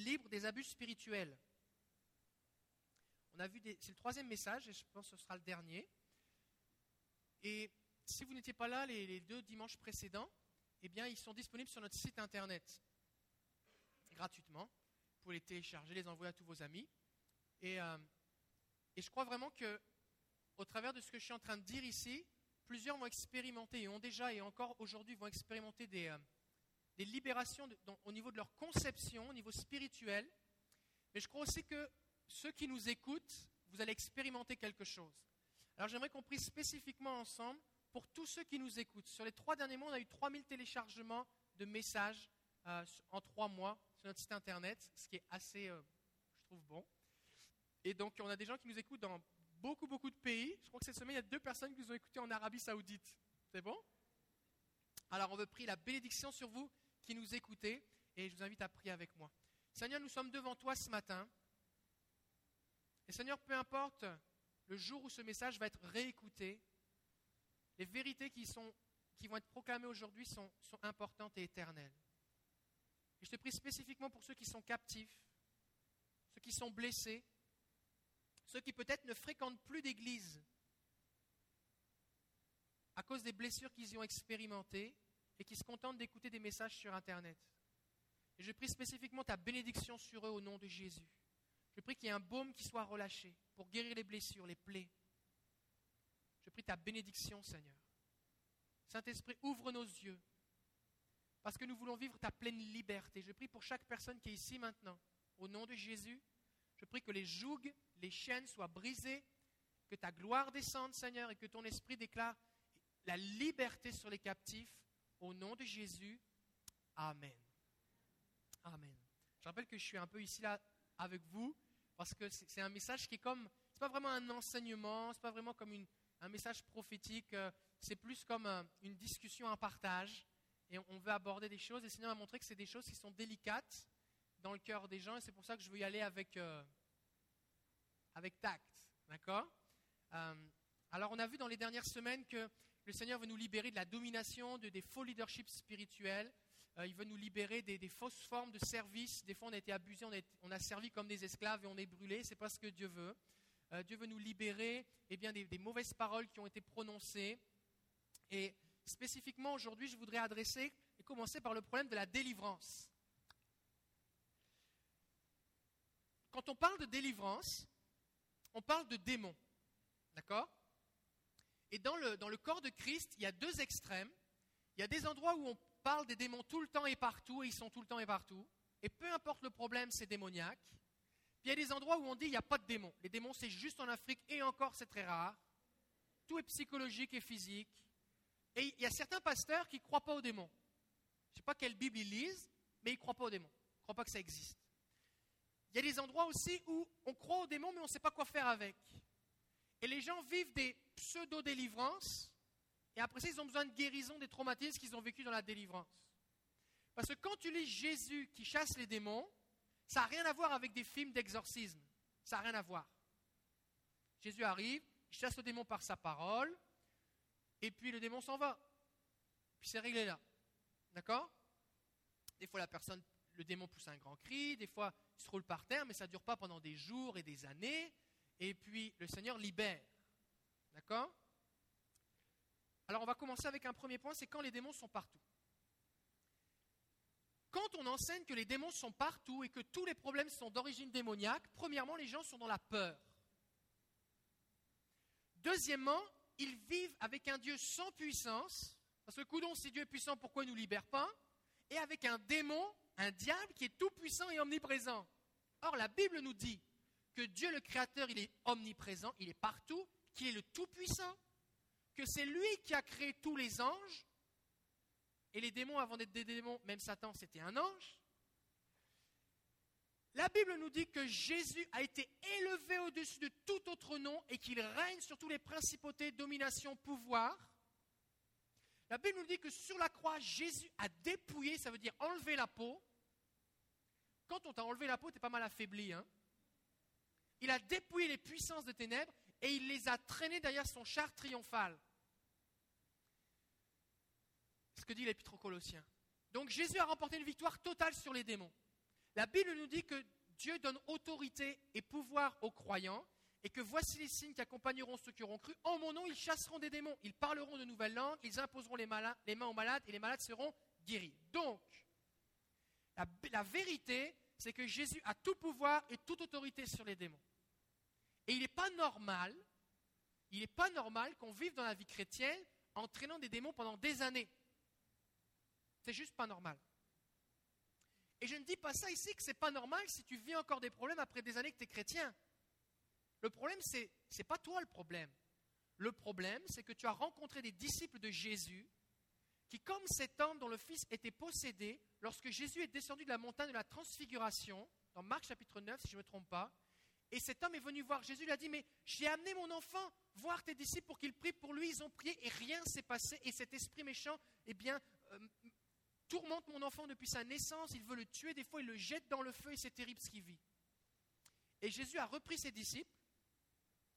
libre des abus spirituels. On a vu c'est le troisième message et je pense que ce sera le dernier. Et si vous n'étiez pas là les, deux dimanches précédents, eh bien, ils sont disponibles sur notre site internet gratuitement. Vous pouvez les télécharger, les envoyer à tous vos amis. Et, euh, et je crois vraiment que, au travers de ce que je suis en train de dire ici, plusieurs vont expérimenter et ont déjà et encore aujourd'hui vont expérimenter des, euh, des libérations au niveau de leur conception, au niveau spirituel. Mais je crois aussi que ceux qui nous écoutent, vous allez expérimenter quelque chose. Alors j'aimerais qu'on prie spécifiquement ensemble pour tous ceux qui nous écoutent. Sur les trois derniers mois, on a eu 3000 téléchargements de messages euh, en trois mois sur notre site internet, ce qui est assez, euh, je trouve, bon. Et donc on a des gens qui nous écoutent dans beaucoup, beaucoup de pays. Je crois que cette semaine, il y a deux personnes qui nous ont écoutés en Arabie saoudite. C'est bon? Alors on veut prier la bénédiction sur vous qui nous écoutez et je vous invite à prier avec moi. Seigneur, nous sommes devant toi ce matin. Et Seigneur, peu importe le jour où ce message va être réécouté, les vérités qui, sont, qui vont être proclamées aujourd'hui sont, sont importantes et éternelles. Et je te prie spécifiquement pour ceux qui sont captifs, ceux qui sont blessés, ceux qui peut-être ne fréquentent plus d'église à cause des blessures qu'ils y ont expérimentées et qui se contentent d'écouter des messages sur Internet. Et je prie spécifiquement ta bénédiction sur eux au nom de Jésus. Je prie qu'il y ait un baume qui soit relâché pour guérir les blessures, les plaies. Je prie ta bénédiction, Seigneur. Saint-Esprit, ouvre nos yeux, parce que nous voulons vivre ta pleine liberté. Je prie pour chaque personne qui est ici maintenant, au nom de Jésus. Je prie que les jougs, les chaînes soient brisées, que ta gloire descende, Seigneur, et que ton esprit déclare la liberté sur les captifs au nom de Jésus, Amen. Amen. Je rappelle que je suis un peu ici là avec vous parce que c'est un message qui est comme, c'est pas vraiment un enseignement, c'est pas vraiment comme un message prophétique, euh, c'est plus comme euh, une discussion, un partage. Et on veut aborder des choses. Et le Seigneur a montré que c'est des choses qui sont délicates dans le cœur des gens. Et c'est pour ça que je veux y aller avec, euh, avec tact. D'accord? Alors, on a vu dans les dernières semaines que le Seigneur veut nous libérer de la domination, de, des faux leaderships spirituels. Euh, il veut nous libérer des, fausses formes de service. Des fois, on a été abusés, on, a, servi comme des esclaves et on est brûlés. Ce n'est pas ce que Dieu veut. Euh, Dieu veut nous libérer eh bien, des, des, mauvaises paroles qui ont été prononcées. Et spécifiquement aujourd'hui, je voudrais adresser et commencer par le problème de la délivrance. Quand on parle de délivrance, on parle de démons. D'accord? Et dans le, corps de Christ, il y a deux extrêmes. Il y a des endroits où on parle des démons tout le temps et partout, et ils sont tout le temps et partout. Et peu importe le problème, c'est démoniaque. Puis il y a des endroits où on dit il n'y a pas de démons. Les démons, c'est juste en Afrique, et encore, c'est très rare. Tout est psychologique et physique. Et il y a certains pasteurs qui ne croient pas aux démons. Je ne sais pas quelle Bible ils lisent, mais ils ne croient pas aux démons. Ils ne croient pas que ça existe. Il y a des endroits aussi où on croit aux démons, mais on ne sait pas quoi faire avec. Et les gens vivent des pseudo-délivrances, et après ça, ils ont besoin de guérison des traumatismes qu'ils ont vécus dans la délivrance. Parce que quand tu lis Jésus qui chasse les démons, ça n'a rien à voir avec des films d'exorcisme. Ça n'a rien à voir. Jésus arrive, il chasse le démon par sa parole, et puis le démon s'en va. Puis c'est réglé là. D'accord? Des fois, la personne, le démon pousse un grand cri, des fois, il se roule par terre, mais ça ne dure pas pendant des jours et des années et puis le Seigneur libère. D'accord? Alors on va commencer avec un premier point, c'est quand les démons sont partout. Quand on enseigne que les démons sont partout et que tous les problèmes sont d'origine démoniaque, premièrement, les gens sont dans la peur. Deuxièmement, ils vivent avec un Dieu sans puissance, parce que coudon, si Dieu est puissant, pourquoi il ne nous libère pas? Et avec un démon, un diable qui est tout puissant et omniprésent. Or, la Bible nous dit que Dieu le Créateur, il est omniprésent, il est partout, qu'il est le Tout-Puissant, que c'est lui qui a créé tous les anges, et les démons, avant d'être des démons, même Satan, c'était un ange. La Bible nous dit que Jésus a été élevé au-dessus de tout autre nom et qu'il règne sur tous les principautés, dominations, pouvoirs. La Bible nous dit que sur la croix, Jésus a dépouillé, ça veut dire enlever la peau. Quand on t'a enlevé la peau, tu es pas mal affaibli. Hein il a dépouillé les puissances de ténèbres et il les a traînées derrière son char triomphal. Ce que dit l'Épître aux Colossiens. Donc Jésus a remporté une victoire totale sur les démons. La Bible nous dit que Dieu donne autorité et pouvoir aux croyants et que voici les signes qui accompagneront ceux qui auront cru. En mon nom, ils chasseront des démons, ils parleront de nouvelles langues, ils imposeront les, mains aux malades et les malades seront guéris. Donc, la vérité, c'est que Jésus a tout pouvoir et toute autorité sur les démons. Et il n'est pas normal, il n'est pas normal qu'on vive dans la vie chrétienne entraînant des démons pendant des années. C'est juste pas normal. Et je ne dis pas ça ici que c'est pas normal si tu vis encore des problèmes après des années que tu es chrétien. Le problème, ce n'est pas toi le problème. Le problème, c'est que tu as rencontré des disciples de Jésus qui, comme cet homme dont le fils était possédé, lorsque Jésus est descendu de la montagne de la transfiguration, dans Marc chapitre 9, si je ne me trompe pas, et cet homme est venu voir Jésus, il a dit, mais j'ai amené mon enfant voir tes disciples pour qu'ils prient pour lui, ils ont prié et rien s'est passé, et cet esprit méchant, eh bien, euh, tourmente mon enfant depuis sa naissance, il veut le tuer, des fois il le jette dans le feu et c'est terrible ce qu'il vit. Et Jésus a repris ses disciples,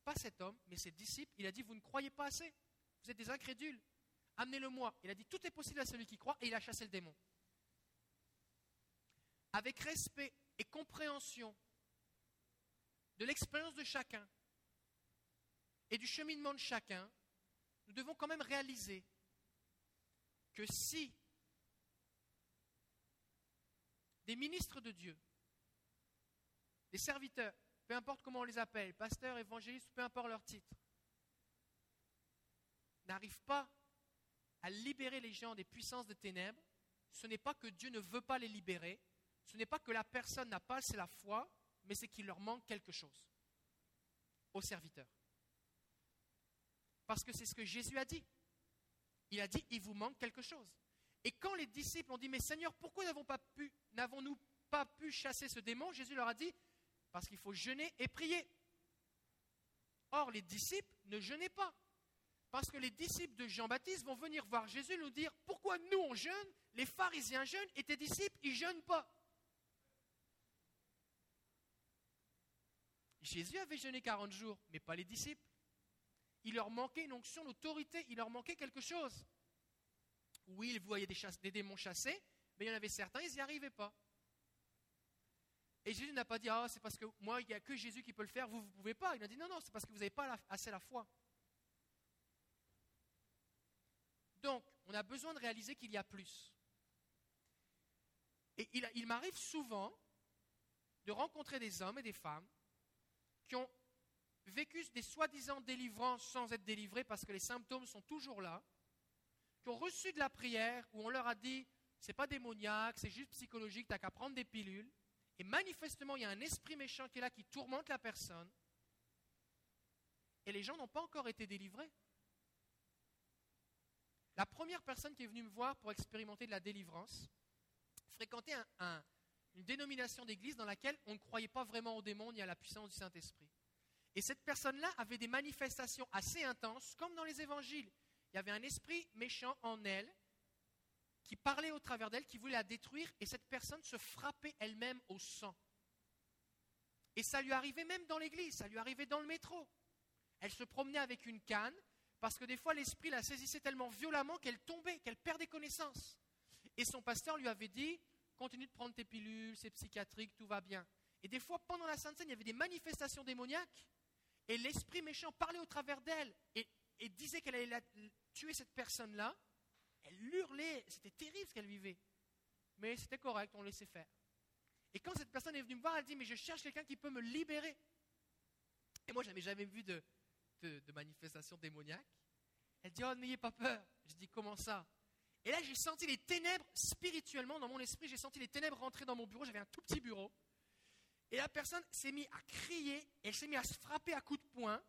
pas cet homme, mais ses disciples, il a dit, vous ne croyez pas assez, vous êtes des incrédules, amenez-le-moi. Il a dit, tout est possible à celui qui croit, et il a chassé le démon. Avec respect et compréhension de l'expérience de chacun et du cheminement de chacun, nous devons quand même réaliser que si des ministres de Dieu, des serviteurs, peu importe comment on les appelle, pasteurs, évangélistes, peu importe leur titre, n'arrivent pas à libérer les gens des puissances de ténèbres, ce n'est pas que Dieu ne veut pas les libérer, ce n'est pas que la personne n'a pas assez la foi, mais c'est qu'il leur manque quelque chose aux serviteurs. Parce que c'est ce que Jésus a dit. Il a dit, il vous manque quelque chose. Et quand les disciples ont dit, mais Seigneur, pourquoi n'avons-nous pas, pu, chasser ce démon? Jésus leur a dit, parce qu'il faut jeûner et prier. Or, les disciples ne jeûnaient pas. Parce que les disciples de Jean-Baptiste vont venir voir Jésus nous dire, pourquoi nous on jeûne, les pharisiens jeûnent et tes disciples, ils jeûnent pas. Jésus avait jeûné 40 jours, mais pas les disciples. Il leur manquait une onction d'autorité, il leur manquait quelque chose. Oui, ils voyaient des, démons chassés, mais il y en avait certains, ils n'y arrivaient pas. Et Jésus n'a pas dit, ah, c'est parce que moi, il n'y a que Jésus qui peut le faire, vous, vous ne pouvez pas. Il a dit, non, non, c'est parce que vous n'avez pas assez la foi. Donc, on a besoin de réaliser qu'il y a plus. Et il m'arrive souvent de rencontrer des hommes et des femmes qui ont vécu des soi-disant délivrances sans être délivrés parce que les symptômes sont toujours là, qui ont reçu de la prière où on leur a dit c'est pas démoniaque, c'est juste psychologique, tu n'as qu'à prendre des pilules. Et manifestement, il y a un esprit méchant qui est là, qui tourmente la personne. Et les gens n'ont pas encore été délivrés. La première personne qui est venue me voir pour expérimenter de la délivrance fréquentait un, une dénomination d'église dans laquelle on ne croyait pas vraiment au démon ni à la puissance du Saint-Esprit. Et cette personne-là avait des manifestations assez intenses, comme dans les évangiles. Il y avait un esprit méchant en elle qui parlait au travers d'elle, qui voulait la détruire, et cette personne se frappait elle-même au sang. Et ça lui arrivait même dans l'église, ça lui arrivait dans le métro. Elle se promenait avec une canne, parce que des fois l'esprit la saisissait tellement violemment qu'elle tombait, qu'elle perdait connaissance. Et son pasteur lui avait dit, continue de prendre tes pilules, c'est psychiatrique, tout va bien. Et des fois, pendant la Sainte Seine, il y avait des manifestations démoniaques, et l'esprit méchant parlait au travers d'elle, et, disait qu'elle allait tuer cette personne-là. Elle hurlait, c'était terrible ce qu'elle vivait. Mais c'était correct, on laissait faire. Et quand cette personne est venue me voir, elle dit, mais je cherche quelqu'un qui peut me libérer. Et moi, je n'avais jamais vu de, de, de manifestation démoniaque. Elle dit, oh, n'ayez pas peur. Je dis, comment ça? Et là, j'ai senti les ténèbres spirituellement dans mon esprit. J'ai senti les ténèbres rentrer dans mon bureau. J'avais un tout petit bureau. Et la personne s'est mise à crier. Elle s'est mise à se frapper à coups de poing.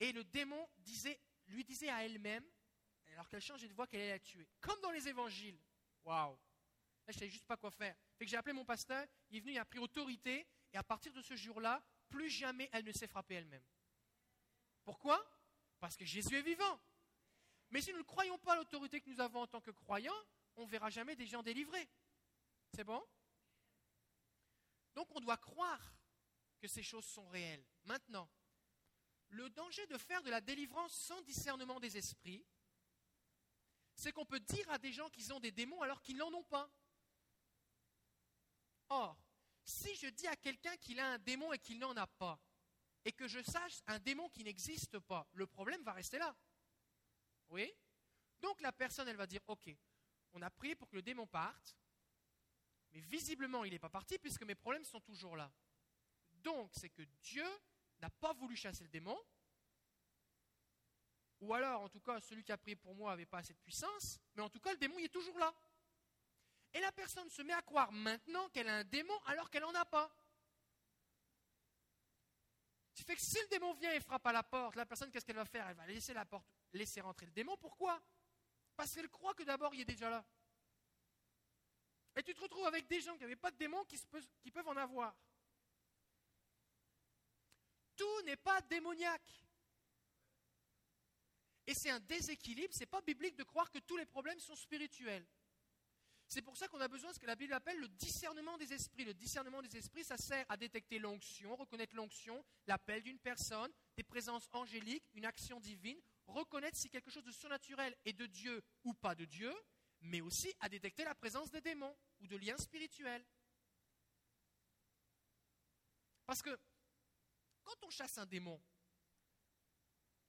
Et le démon disait, lui disait à elle-même, alors qu'elle changeait de voix, qu'elle allait la tuer. Comme dans les évangiles. Waouh! Là, je ne savais juste pas quoi faire. Fait j'ai appelé mon pasteur. Il est venu, il a pris autorité. Et à partir de ce jour-là, plus jamais elle ne s'est frappée elle-même. Pourquoi? Parce que Jésus est vivant. Mais si nous ne croyons pas à l'autorité que nous avons en tant que croyants, on ne verra jamais des gens délivrés. C'est bon? Donc on doit croire que ces choses sont réelles. Maintenant, le danger de faire de la délivrance sans discernement des esprits, c'est qu'on peut dire à des gens qu'ils ont des démons alors qu'ils n'en ont pas. Or, si je dis à quelqu'un qu'il a un démon et qu'il n'en a pas, et que je sache un démon qui n'existe pas, le problème va rester là. Oui Donc la personne, elle va dire, ok, on a prié pour que le démon parte, mais visiblement, il n'est pas parti puisque mes problèmes sont toujours là. Donc, c'est que Dieu n'a pas voulu chasser le démon, ou alors, en tout cas, celui qui a prié pour moi n'avait pas assez de puissance, mais en tout cas, le démon il est toujours là. Et la personne se met à croire maintenant qu'elle a un démon alors qu'elle n'en a pas. Ce qui fait que si le démon vient et frappe à la porte, la personne, qu'est-ce qu'elle va faire? Elle va laisser la porte, laisser rentrer le démon. Pourquoi? Parce qu'elle croit que d'abord, il est déjà là. Et tu te retrouves avec des gens qui n'avaient pas de démon qui, qui peuvent en avoir. Tout n'est pas démoniaque. Et c'est un déséquilibre, ce n'est pas biblique de croire que tous les problèmes sont spirituels. C'est pour ça qu'on a besoin de ce que la Bible appelle le discernement des esprits. Le discernement des esprits, ça sert à détecter l'onction, reconnaître l'onction, l'appel d'une personne, des présences angéliques, une action divine, reconnaître si quelque chose de surnaturel est de Dieu ou pas de Dieu, mais aussi à détecter la présence des démons ou de liens spirituels. Parce que quand on chasse un démon,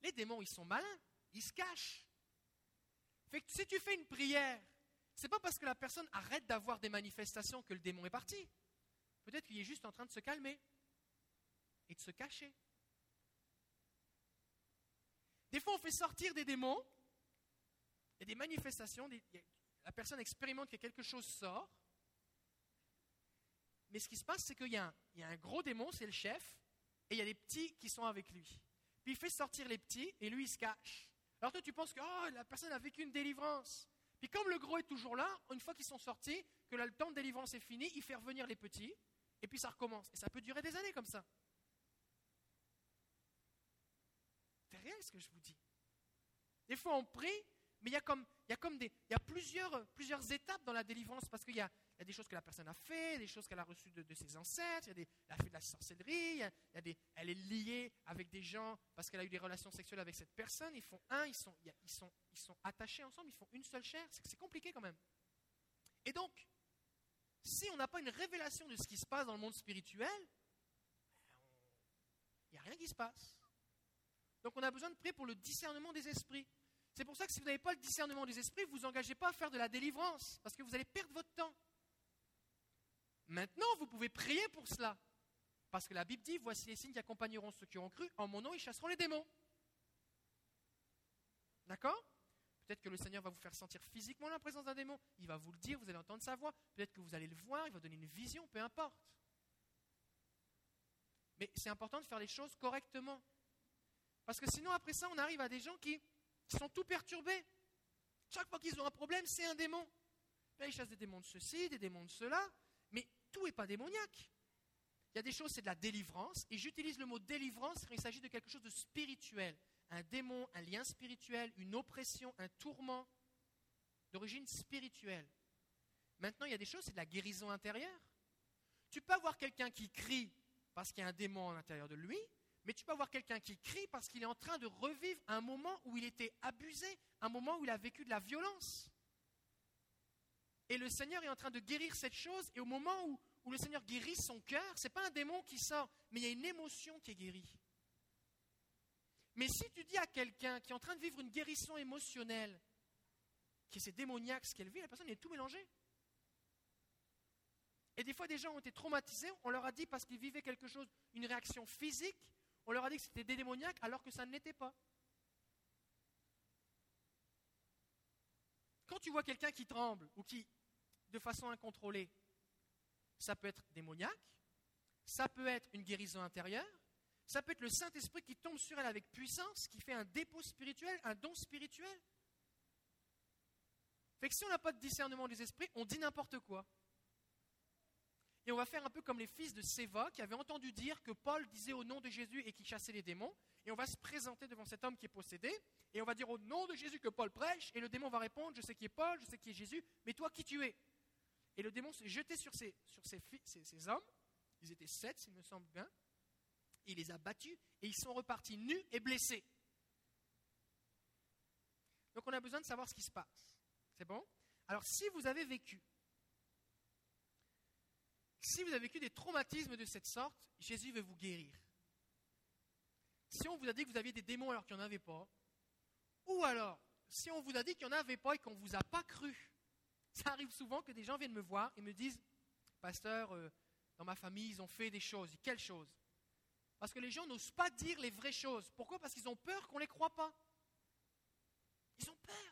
les démons, ils sont malins, ils se cachent. Si tu fais une prière, c'est pas parce que la personne arrête d'avoir des manifestations que le démon est parti. Peut-être qu'il est juste en train de se calmer et de se cacher. Des fois, on fait sortir des démons, il y a des manifestations, la personne expérimente que quelque chose sort, mais ce qui se passe, c'est qu'il y, a un gros démon, c'est le chef, et il y a des petits qui sont avec lui. Puis il fait sortir les petits, et lui, il se cache. Alors toi, tu penses que oh, la personne a vécu une délivrance. Puis comme le gros est toujours là, une fois qu'ils sont sortis, que le temps de délivrance est fini, il fait revenir les petits, et puis ça recommence. Et ça peut durer des années comme ça. C'est réel ce que je vous dis. Des fois, on prie, mais il y a comme, il y a plusieurs, étapes dans la délivrance parce qu'il y a, des choses que la personne a fait, des choses qu'elle a reçues de, ses ancêtres, elle a fait de la sorcellerie, elle est liée avec des gens parce qu'elle a eu des relations sexuelles avec cette personne. Ils font un, ils sont, attachés ensemble, ils font une seule chair. C'est, c'est compliqué quand même. Et donc, si on n'a pas une révélation de ce qui se passe dans le monde spirituel, il n'y a rien qui se passe. Donc on a besoin de prier pour le discernement des esprits. C'est pour ça que si vous n'avez pas le discernement des esprits, vous ne vous engagez pas à faire de la délivrance, parce que vous allez perdre votre temps. Maintenant, vous pouvez prier pour cela. Parce que la Bible dit, voici les signes qui accompagneront ceux qui ont cru, en mon nom ils chasseront les démons. D'accord? Peut-être que le Seigneur va vous faire sentir physiquement la présence d'un démon, il va vous le dire, vous allez entendre sa voix, peut-être que vous allez le voir, il va donner une vision, peu importe. Mais c'est important de faire les choses correctement. Parce que sinon, après ça, on arrive à des gens qui sont tout perturbés. Chaque fois qu'ils ont un problème, c'est un démon. Là, ils chassent des démons de ceci, des démons de cela, mais tout n'est pas démoniaque. Il y a des choses, c'est de la délivrance, et j'utilise le mot délivrance quand il s'agit de quelque chose de spirituel. Un démon, un lien spirituel, une oppression, un tourment d'origine spirituelle. Maintenant, il y a des choses, c'est de la guérison intérieure. Tu peux avoir quelqu'un qui crie parce qu'il y a un démon à l'intérieur de lui, mais tu peux avoir quelqu'un qui crie parce qu'il est en train de revivre un moment où il était abusé, un moment où il a vécu de la violence. Et le Seigneur est en train de guérir cette chose, et au moment où, le Seigneur guérit son cœur, ce n'est pas un démon qui sort, mais il y a une émotion qui est guérie. Mais si tu dis à quelqu'un qui est en train de vivre une guérison émotionnelle, qui est c'est démoniaque ce qu'elle vit, la personne est tout mélangée. Et des fois, des gens ont été traumatisés, on leur a dit parce qu'ils vivaient quelque chose, une réaction physique, on leur a dit que c'était des alors que ça ne l'était pas. Quand tu vois quelqu'un qui tremble ou qui, de façon incontrôlée, ça peut être démoniaque, ça peut être une guérison intérieure, ça peut être le Saint-Esprit qui tombe sur elle avec puissance, qui fait un dépôt spirituel, un don spirituel. Fait que si on n'a pas de discernement des esprits, on dit n'importe quoi. Et on va faire un peu comme les fils de Séva qui avaient entendu dire que Paul disait au nom de Jésus et qui chassait les démons. Et on va se présenter devant cet homme qui est possédé. Et on va dire au nom de Jésus que Paul prêche. Et le démon va répondre Je sais qui est Paul, je sais qui est Jésus, mais toi qui tu es? Et le démon s'est jeté sur, ces, ces, hommes. Ils étaient sept, s'il me semble bien. il les a battus et ils sont repartis nus et blessés. Donc on a besoin de savoir ce qui se passe. C'est bon? Alors si vous avez vécu si vous avez vécu des traumatismes de cette sorte, Jésus veut vous guérir. Si on vous a dit que vous aviez des démons alors qu'il n'y en avait pas, ou alors, si on vous a dit qu'il n'y en avait pas et qu'on ne vous a pas cru, ça arrive souvent que des gens viennent me voir et me disent, pasteur, euh, dans ma famille, ils ont fait des choses. Quelles choses? Parce que les gens n'osent pas dire les vraies choses. Pourquoi? Parce qu'ils ont peur qu'on ne les croit pas. Ils ont peur.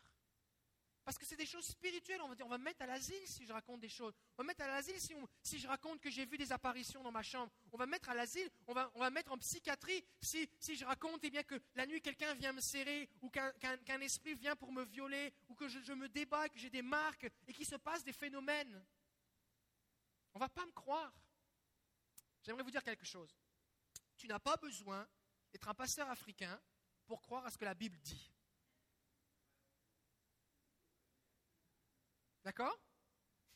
Parce que c'est des choses spirituelles. On va, dire, on va me mettre à l'asile si je raconte des choses. On va me mettre à l'asile si, je raconte que j'ai vu des apparitions dans ma chambre. On va me mettre à l'asile, on va, va mettre en psychiatrie si, je raconte eh bien, que la nuit quelqu'un vient me serrer ou qu'un esprit vient pour me violer ou que je, je me débat, que j'ai des marques et qu'il se passe des phénomènes. On va pas me croire. J'aimerais vous dire quelque chose. Tu n'as pas besoin d'être un pasteur africain pour croire à ce que la Bible dit. D'accord?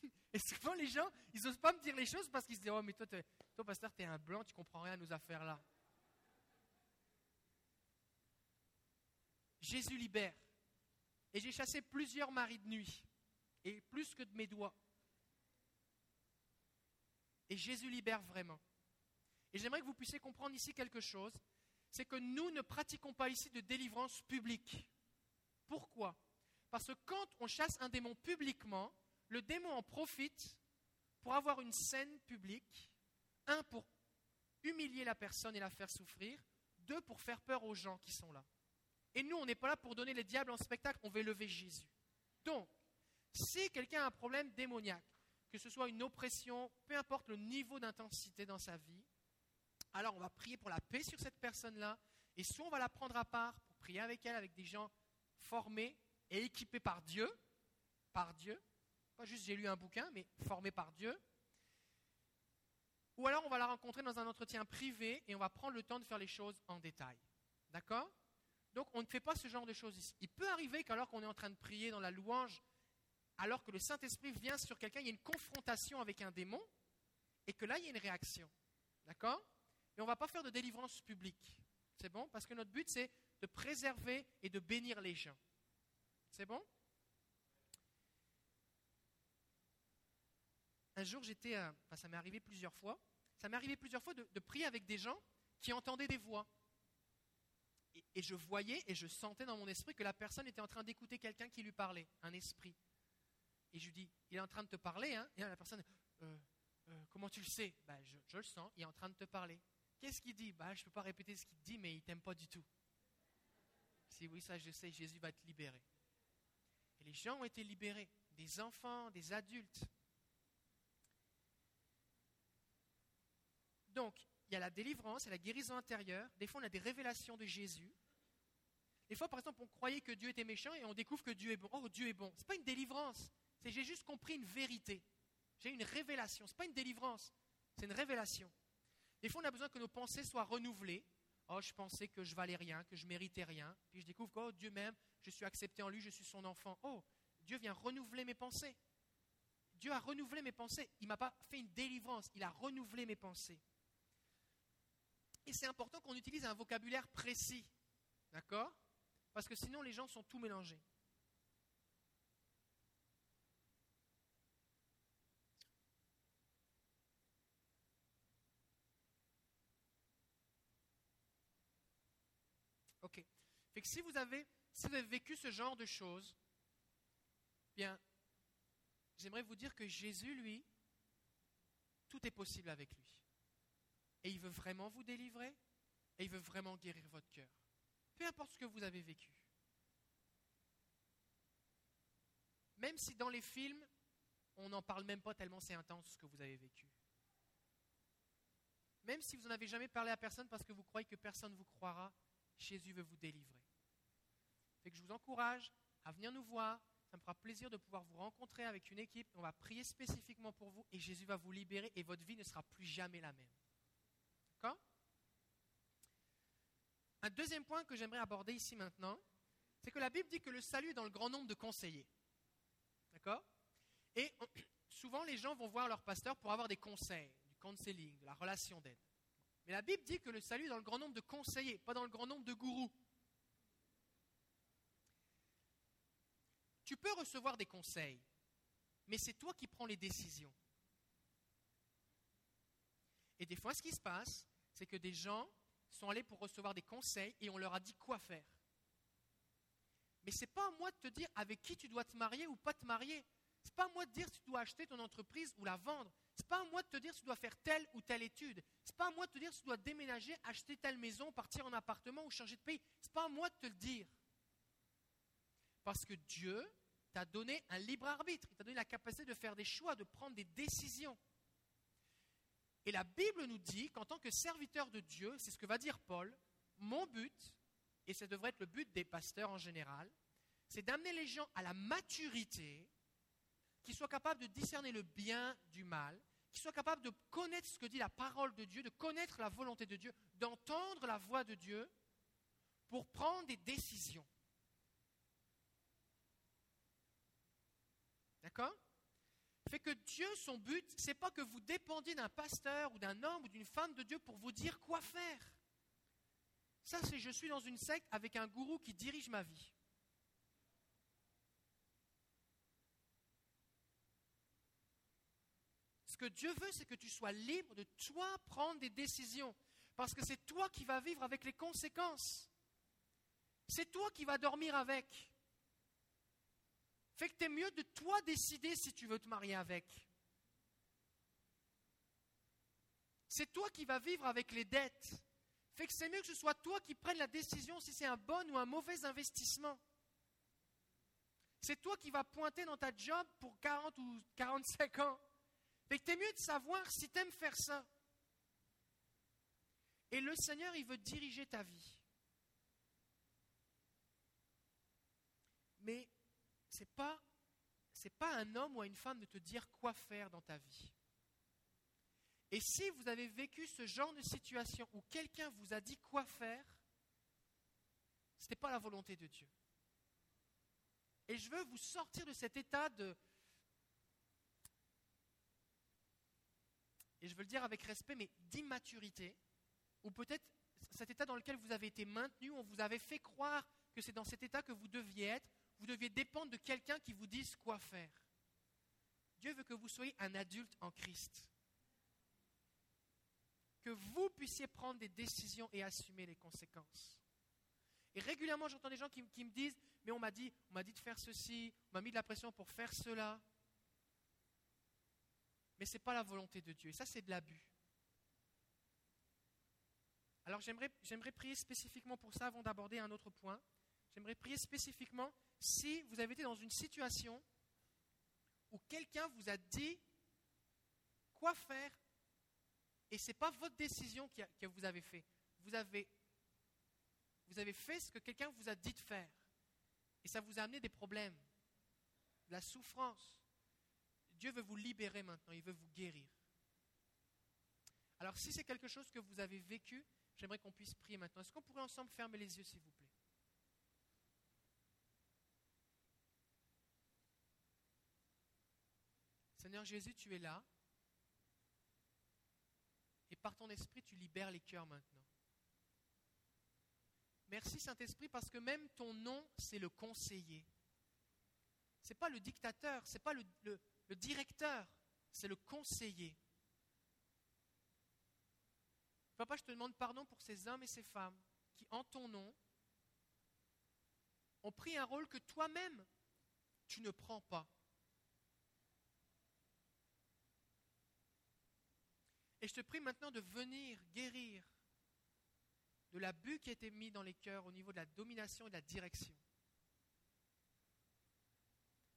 Et souvent, les gens, ils n'osent pas me dire les choses parce qu'ils se disent Oh, mais toi, toi pasteur, tu es un blanc, tu comprends rien à nos affaires-là. Jésus libère. Et j'ai chassé plusieurs maris de nuit, et plus que de mes doigts. Et Jésus libère vraiment. Et j'aimerais que vous puissiez comprendre ici quelque chose, c'est que nous ne pratiquons pas ici de délivrance publique. Pourquoi? Parce que quand on chasse un démon publiquement, le démon en profite pour avoir une scène publique, un, pour humilier la personne et la faire souffrir, deux, pour faire peur aux gens qui sont là. Et nous, on n'est pas là pour donner les diables en spectacle, on veut lever Jésus. Donc, si quelqu'un a un problème démoniaque, que ce soit une oppression, peu importe le niveau d'intensité dans sa vie, alors on va prier pour la paix sur cette personne-là, et soit on va la prendre à part pour prier avec elle, avec des gens formés, et équipé par Dieu, par Dieu, pas juste j'ai lu un bouquin, mais formé par Dieu. Ou alors on va la rencontrer dans un entretien privé et on va prendre le temps de faire les choses en détail. D'accord? Donc on ne fait pas ce genre de choses ici. Il peut arriver qu'alors qu'on est en train de prier dans la louange, alors que le Saint-Esprit vient sur quelqu'un, il y a une confrontation avec un démon et que là il y a une réaction. D'accord? Mais on ne va pas faire de délivrance publique. C'est bon? Parce que notre but c'est de préserver et de bénir les gens. C'est bon? Un jour, j'étais, enfin, ça m'est arrivé plusieurs fois, ça m'est arrivé plusieurs fois de, prier avec des gens qui entendaient des voix. Et, je voyais et je sentais dans mon esprit que la personne était en train d'écouter quelqu'un qui lui parlait, un esprit. Et je lui dis, il est en train de te parler, hein Et la personne, euh, euh, comment tu le sais? Bah, je, le sens, il est en train de te parler. Qu'est-ce qu'il dit? Bah, Je ne peux pas répéter ce qu'il dit, mais il t'aime pas du tout. Si oui, ça je sais, Jésus va te libérer. Et les gens ont été libérés, des enfants, des adultes. Donc, il y a la délivrance et la guérison intérieure. Des fois, on a des révélations de Jésus. Des fois, par exemple, on croyait que Dieu était méchant et on découvre que Dieu est bon. Oh, Dieu est bon. Ce n'est pas une délivrance. C'est j'ai juste compris une vérité. J'ai une révélation. Ce n'est pas une délivrance. C'est une révélation. Des fois, on a besoin que nos pensées soient renouvelées. Oh, je pensais que je valais rien, que je méritais rien. Puis je découvre que Dieu m'aime, je suis accepté en lui, je suis son enfant. Oh, Dieu vient renouveler mes pensées. Dieu a renouvelé mes pensées. Il ne m'a pas fait une délivrance, il a renouvelé mes pensées. Et c'est important qu'on utilise un vocabulaire précis. D'accord? Parce que sinon, les gens sont tout mélangés. Ok. Si vous avez, si vous avez vécu ce genre de choses, bien, j'aimerais vous dire que Jésus, lui, tout est possible avec lui. Et il veut vraiment vous délivrer et il veut vraiment guérir votre cœur. Peu importe ce que vous avez vécu. Même si dans les films, on n'en parle même pas tellement c'est intense ce que vous avez vécu. Même si vous n'en avez jamais parlé à personne parce que vous croyez que personne ne vous croira, Jésus veut vous délivrer. Je vous encourage à venir nous voir. Ça me fera plaisir de pouvoir vous rencontrer avec une équipe. On va prier spécifiquement pour vous et Jésus va vous libérer et votre vie ne sera plus jamais la même. D'accord? Un deuxième point que j'aimerais aborder ici maintenant, c'est que la Bible dit que le salut est dans le grand nombre de conseillers. D'accord? Et souvent les gens vont voir leur pasteur pour avoir des conseils, du counseling, de la relation d'aide. La Bible dit que le salut est dans le grand nombre de conseillers, pas dans le grand nombre de gourous. Tu peux recevoir des conseils, mais c'est toi qui prends les décisions. Et des fois, ce qui se passe, c'est que des gens sont allés pour recevoir des conseils et on leur a dit quoi faire. Mais ce n'est pas à moi de te dire avec qui tu dois te marier ou pas te marier. N'est pas à moi de dire si tu dois acheter ton entreprise ou la vendre. Ce n'est pas à moi de te dire si tu dois faire telle ou telle étude. Ce n'est pas à moi de te dire si tu dois déménager, acheter telle maison, partir en appartement ou changer de pays. Ce n'est pas à moi de te le dire. Parce que Dieu t'a donné un libre arbitre. Il t'a donné la capacité de faire des choix, de prendre des décisions. Et la Bible nous dit qu'en tant que serviteur de Dieu, c'est ce que va dire Paul, mon but, et ça devrait être le but des pasteurs en général, c'est d'amener les gens à la maturité, qu'ils soient capables de discerner le bien du mal, qu'ils soient capables de connaître ce que dit la parole de Dieu, de connaître la volonté de Dieu, d'entendre la voix de Dieu pour prendre des décisions. D'accord? Fait que Dieu, son but, c'est pas que vous dépendiez d'un pasteur ou d'un homme ou d'une femme de Dieu pour vous dire quoi faire. Ça, c'est je suis dans une secte avec un gourou qui dirige ma vie. Que Dieu veut, c'est que tu sois libre de toi prendre des décisions. Parce que c'est toi qui vas vivre avec les conséquences. C'est toi qui vas dormir avec. Fait que es mieux de toi décider si tu veux te marier avec. C'est toi qui vas vivre avec les dettes. Fait que c'est mieux que ce soit toi qui prennes la décision si c'est un bon ou un mauvais investissement. C'est toi qui vas pointer dans ta job pour 40 ou 45 ans. Fait que t'es mieux de savoir si tu aimes faire ça. Et le Seigneur, il veut diriger ta vie. Mais ce n'est pas, pas un homme ou une femme de te dire quoi faire dans ta vie. Et si vous avez vécu ce genre de situation où quelqu'un vous a dit quoi faire, ce n'était pas la volonté de Dieu. Et je veux vous sortir de cet état de... Et je veux le dire avec respect, mais d'immaturité, ou peut-être cet état dans lequel vous avez été maintenu, on vous avait fait croire que c'est dans cet état que vous deviez être, vous deviez dépendre de quelqu'un qui vous dise quoi faire. Dieu veut que vous soyez un adulte en Christ. Que vous puissiez prendre des décisions et assumer les conséquences. Et régulièrement, j'entends des gens qui, me disent Mais on m'a dit, on m'a dit de faire ceci, on m'a mis de la pression pour faire cela. Mais ce n'est pas la volonté de Dieu. Et ça, c'est de l'abus. Alors j'aimerais, j'aimerais prier spécifiquement pour ça avant d'aborder un autre point. J'aimerais prier spécifiquement si vous avez été dans une situation où quelqu'un vous a dit quoi faire et ce n'est pas votre décision que vous avez fait. Vous avez, vous avez fait ce que quelqu'un vous a dit de faire. Et ça vous a amené des problèmes, de la souffrance. Dieu veut vous libérer maintenant, il veut vous guérir. Alors si c'est quelque chose que vous avez vécu, j'aimerais qu'on puisse prier maintenant. Est-ce qu'on pourrait ensemble fermer les yeux, s'il vous plaît? Seigneur Jésus, tu es là. Et par ton esprit, tu libères les cœurs maintenant. Merci Saint-Esprit parce que même ton nom, c'est le conseiller. Ce n'est pas le dictateur, ce n'est pas le, le directeur, c'est le conseiller. Papa, je te demande pardon pour ces hommes et ces femmes qui, en ton nom, ont pris un rôle que toi-même, tu ne prends pas. Et je te prie maintenant de venir guérir de l'abus qui a été mis dans les cœurs au niveau de la domination et de la direction.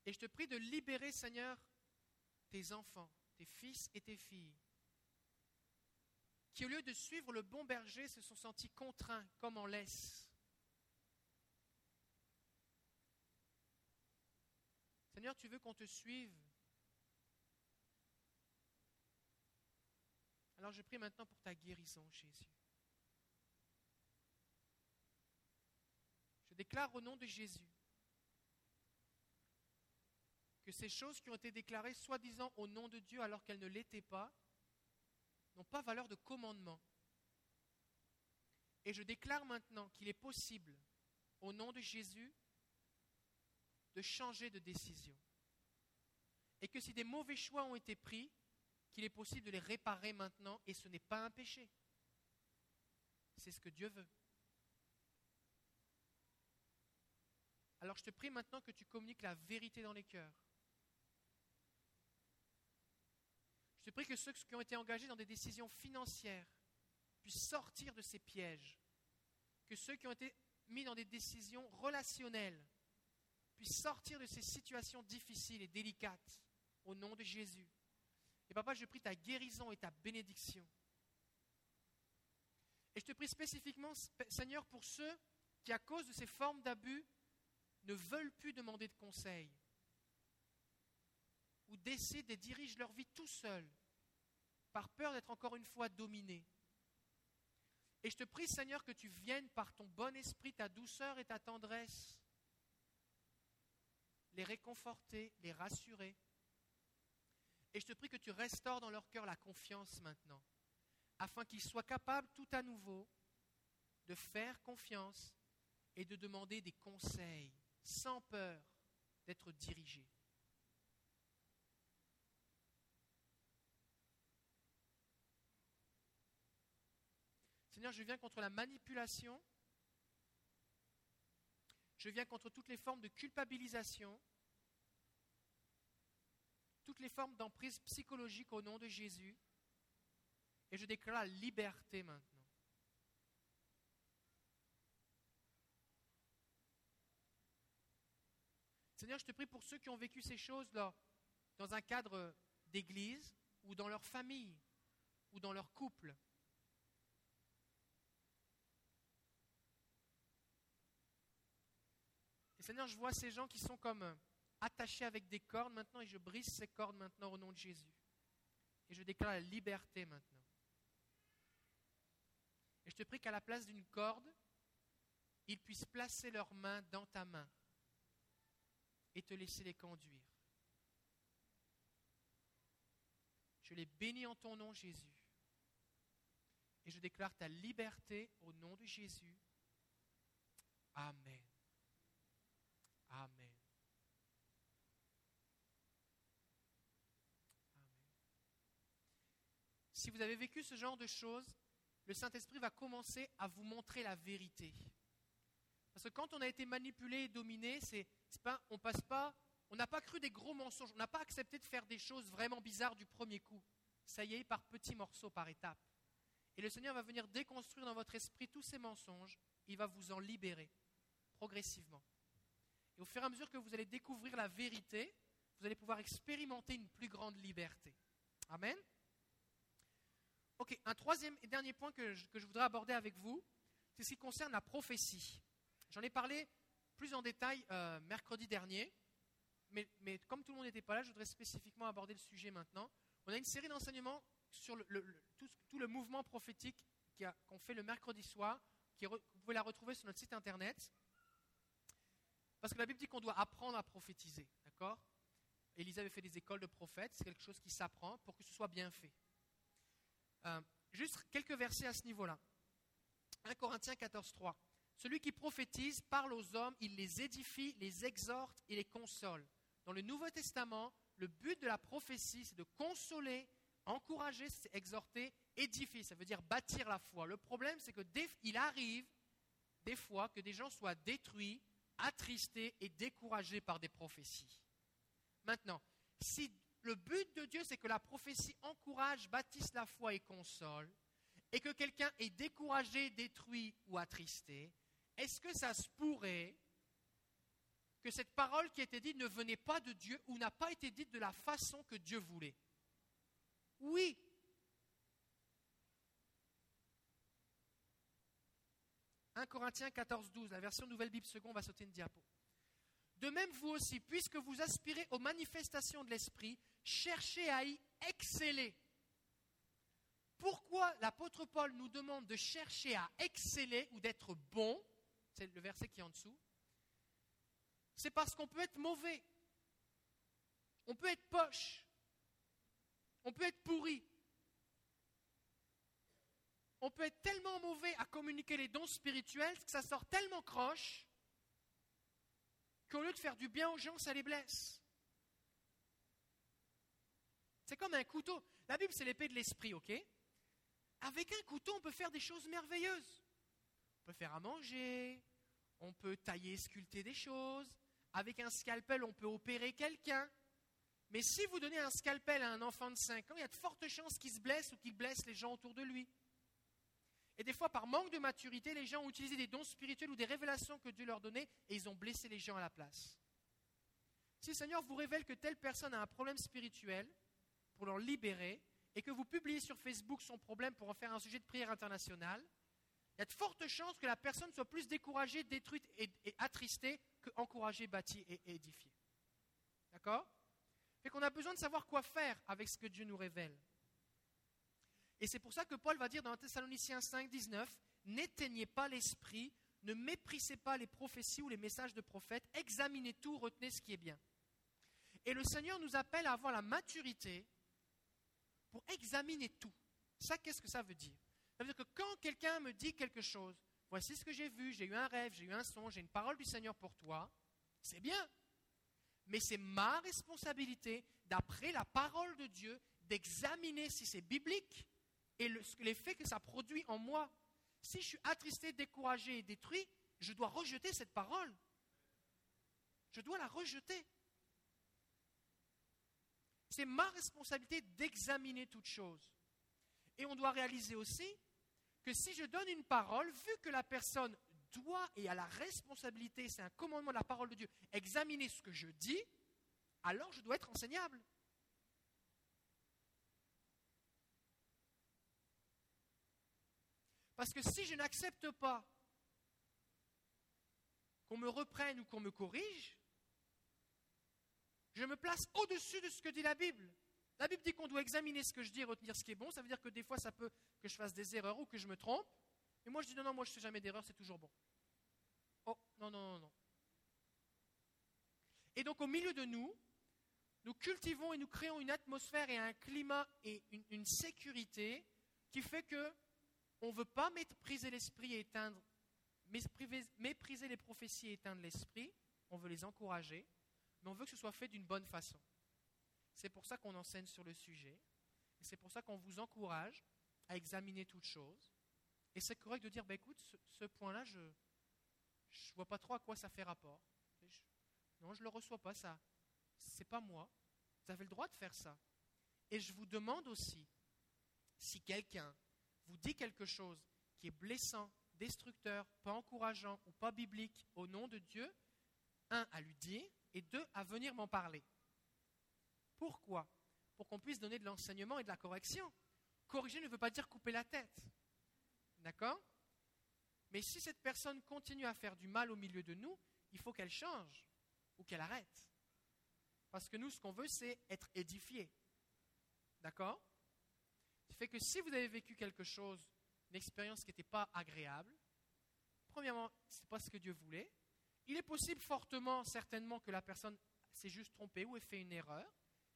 Et je te prie de libérer, Seigneur, tes enfants, tes fils et tes filles, qui au lieu de suivre le bon berger se sont sentis contraints comme en laisse. Seigneur, tu veux qu'on te suive Alors je prie maintenant pour ta guérison, Jésus. Je déclare au nom de Jésus que ces choses qui ont été déclarées soi-disant au nom de Dieu alors qu'elles ne l'étaient pas, n'ont pas valeur de commandement. Et je déclare maintenant qu'il est possible, au nom de Jésus, de changer de décision. Et que si des mauvais choix ont été pris, qu'il est possible de les réparer maintenant et ce n'est pas un péché. C'est ce que Dieu veut. Alors je te prie maintenant que tu communiques la vérité dans les cœurs. Je prie que ceux qui ont été engagés dans des décisions financières puissent sortir de ces pièges. Que ceux qui ont été mis dans des décisions relationnelles puissent sortir de ces situations difficiles et délicates au nom de Jésus. Et papa, je prie ta guérison et ta bénédiction. Et je te prie spécifiquement, Seigneur, pour ceux qui, à cause de ces formes d'abus, ne veulent plus demander de conseils ou décident et dirigent leur vie tout seuls par peur d'être encore une fois dominés. Et je te prie, Seigneur, que tu viennes par ton bon esprit, ta douceur et ta tendresse, les réconforter, les rassurer. Et je te prie que tu restaures dans leur cœur la confiance maintenant, afin qu'ils soient capables tout à nouveau de faire confiance et de demander des conseils sans peur d'être dirigés. Seigneur, je viens contre la manipulation. Je viens contre toutes les formes de culpabilisation, toutes les formes d'emprise psychologique au nom de Jésus. Et je déclare la liberté maintenant. Seigneur, je te prie pour ceux qui ont vécu ces choses-là dans un cadre d'église ou dans leur famille ou dans leur couple. Seigneur, je vois ces gens qui sont comme euh, attachés avec des cordes maintenant et je brise ces cordes maintenant au nom de Jésus. Et je déclare la liberté maintenant. Et je te prie qu'à la place d'une corde, ils puissent placer leurs mains dans ta main et te laisser les conduire. Je les bénis en ton nom, Jésus. Et je déclare ta liberté au nom de Jésus. Amen. Amen. Si vous avez vécu ce genre de choses, le Saint-Esprit va commencer à vous montrer la vérité. Parce que quand on a été manipulé et dominé, on passe pas, on n'a pas cru des gros mensonges, on n'a pas accepté de faire des choses vraiment bizarres du premier coup. Ça y est, par petits morceaux, par étapes. Et le Seigneur va venir déconstruire dans votre esprit tous ces mensonges, il va vous en libérer progressivement. Au fur et à mesure que vous allez découvrir la vérité, vous allez pouvoir expérimenter une plus grande liberté. Amen. Ok, un troisième et dernier point que je, voudrais aborder avec vous, c'est ce qui concerne la prophétie. J'en ai parlé plus en détail euh, mercredi dernier, mais, comme tout le monde n'était pas là, je voudrais spécifiquement aborder le sujet maintenant. On a une série d'enseignements sur tout, le mouvement prophétique qu'on fait le mercredi soir, qui, vous pouvez la retrouver sur notre site internet. Parce que la Bible dit qu'on doit apprendre à prophétiser, d'accord? Élisée avait fait des écoles de prophètes, c'est quelque chose qui s'apprend pour que ce soit bien fait. Euh, juste quelques versets à ce niveau-là. 1 Corinthiens 14, 3. Celui qui prophétise parle aux hommes, il les édifie, les exhorte et les console. Dans le Nouveau Testament, le but de la prophétie, c'est de consoler, encourager, exhorter, édifier. Ça veut dire bâtir la foi. Le problème, c'est que il arrive des fois que des gens soient détruits attristé et découragé par des prophéties. Maintenant, si le but de Dieu, c'est que la prophétie encourage, bâtisse la foi et console, et que quelqu'un est découragé, détruit ou attristé, est-ce que ça se pourrait que cette parole qui a été dite ne venait pas de Dieu ou n'a pas été dite de la façon que Dieu voulait? Oui, 1 Corinthiens 14, 12, la version Nouvelle Bible seconde va sauter une diapo. De même, vous aussi, puisque vous aspirez aux manifestations de l'Esprit, cherchez à y exceller. Pourquoi l'apôtre Paul nous demande de chercher à exceller ou d'être bon? C'est le verset qui est en dessous. C'est parce qu'on peut être mauvais. On peut être poche. On peut être pourri on peut être tellement mauvais à communiquer les dons spirituels que ça sort tellement croche qu'au lieu de faire du bien aux gens, ça les blesse. C'est comme un couteau. La Bible, c'est l'épée de l'esprit, ok? Avec un couteau, on peut faire des choses merveilleuses. On peut faire à manger, on peut tailler, sculpter des choses. Avec un scalpel, on peut opérer quelqu'un. Mais si vous donnez un scalpel à un enfant de 5 ans, il y a de fortes chances qu'il se blesse ou qu'il blesse les gens autour de lui. Et des fois, par manque de maturité, les gens ont utilisé des dons spirituels ou des révélations que Dieu leur donnait et ils ont blessé les gens à la place. Si le Seigneur vous révèle que telle personne a un problème spirituel, pour l'en libérer, et que vous publiez sur Facebook son problème pour en faire un sujet de prière internationale, il y a de fortes chances que la personne soit plus découragée, détruite et, attristée que encouragée, bâtie et, édifiée. D'accord? Et qu'on a besoin de savoir quoi faire avec ce que Dieu nous révèle. Et c'est pour ça que Paul va dire dans Thessaloniciens 5, 19, N'éteignez pas l'esprit, ne méprisez pas les prophéties ou les messages de prophètes, examinez tout, retenez ce qui est bien. Et le Seigneur nous appelle à avoir la maturité pour examiner tout. Ça, qu'est-ce que ça veut dire? Ça veut dire que quand quelqu'un me dit quelque chose, voici ce que j'ai vu, j'ai eu un rêve, j'ai eu un son, j'ai une parole du Seigneur pour toi, c'est bien. Mais c'est ma responsabilité, d'après la parole de Dieu, d'examiner si c'est biblique et l'effet que ça produit en moi. Si je suis attristé, découragé et détruit, je dois rejeter cette parole. Je dois la rejeter. C'est ma responsabilité d'examiner toute chose. Et on doit réaliser aussi que si je donne une parole, vu que la personne doit et a la responsabilité, c'est un commandement de la parole de Dieu, examiner ce que je dis, alors je dois être enseignable. Parce que si je n'accepte pas qu'on me reprenne ou qu'on me corrige, je me place au-dessus de ce que dit la Bible. La Bible dit qu'on doit examiner ce que je dis et retenir ce qui est bon. Ça veut dire que des fois, ça peut que je fasse des erreurs ou que je me trompe. Et moi, je dis non, non, moi, je ne fais jamais d'erreur, c'est toujours bon. Oh, non, non, non, non. Et donc, au milieu de nous, nous cultivons et nous créons une atmosphère et un climat et une, sécurité qui fait que on ne veut pas mépriser l'esprit et éteindre, mépriser les prophéties et éteindre l'esprit. On veut les encourager mais on veut que ce soit fait d'une bonne façon. C'est pour ça qu'on enseigne sur le sujet, et c'est pour ça qu'on vous encourage à examiner toutes choses. Et c'est correct de dire, bah, écoute, ce, point-là, je ne vois pas trop à quoi ça fait rapport. non, je ne le reçois pas, ça. C'est pas moi. Vous avez le droit de faire ça. Et je vous demande aussi, si quelqu'un vous dit quelque chose qui est blessant, destructeur, pas encourageant ou pas biblique au nom de Dieu, un, à lui dire, et deux, à venir m'en parler. Pourquoi? Pour qu'on puisse donner de l'enseignement et de la correction. Corriger ne veut pas dire couper la tête. D'accord? Mais si cette personne continue à faire du mal au milieu de nous, il faut qu'elle change ou qu'elle arrête. Parce que nous, ce qu'on veut, c'est être édifié. D'accord? Fait que si vous avez vécu quelque chose, une expérience qui n'était pas agréable, premièrement, ce n'est pas ce que Dieu voulait. Il est possible fortement, certainement, que la personne s'est juste trompée ou ait fait une erreur,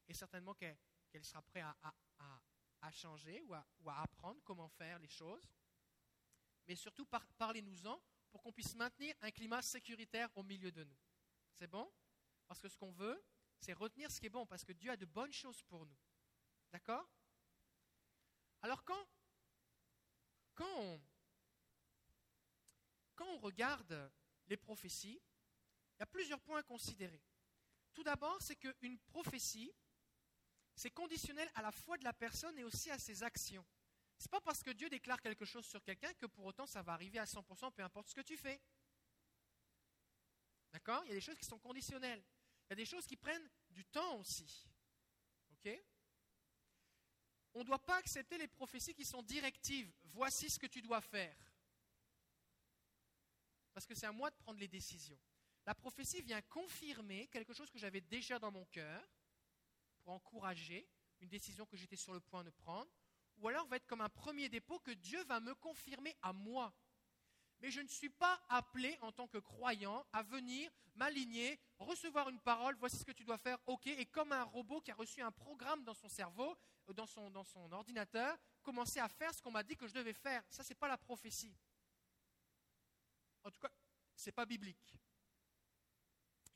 et certainement qu'elle sera prête à, changer ou, à, apprendre comment faire les choses. Mais surtout, parlez-nous-en pour qu'on puisse maintenir un climat sécuritaire au milieu de nous. C'est bon? Parce que ce qu'on veut, c'est retenir ce qui est bon, parce que Dieu a de bonnes choses pour nous. D'accord? Alors quand, on regarde les prophéties, il y a plusieurs points à considérer. Tout d'abord, c'est qu'une prophétie, c'est conditionnel à la foi de la personne et aussi à ses actions. Ce n'est pas parce que Dieu déclare quelque chose sur quelqu'un que pour autant ça va arriver à 100%, peu importe ce que tu fais. D'accord? Il y a des choses qui sont conditionnelles. Il y a des choses qui prennent du temps aussi. OK? On ne doit pas accepter les prophéties qui sont directives. Voici ce que tu dois faire parce que c'est à moi de prendre les décisions. La prophétie vient confirmer quelque chose que j'avais déjà dans mon cœur pour encourager une décision que j'étais sur le point de prendre, ou alors va être comme un premier dépôt que Dieu va me confirmer à moi. Mais je ne suis pas appelé en tant que croyant à venir m'aligner, recevoir une parole, voici ce que tu dois faire, ok, et comme un robot qui a reçu un programme dans son cerveau, euh, dans son, ordinateur, commencer à faire ce qu'on m'a dit que je devais faire. Ça, ce n'est pas la prophétie. En tout cas, ce n'est pas biblique.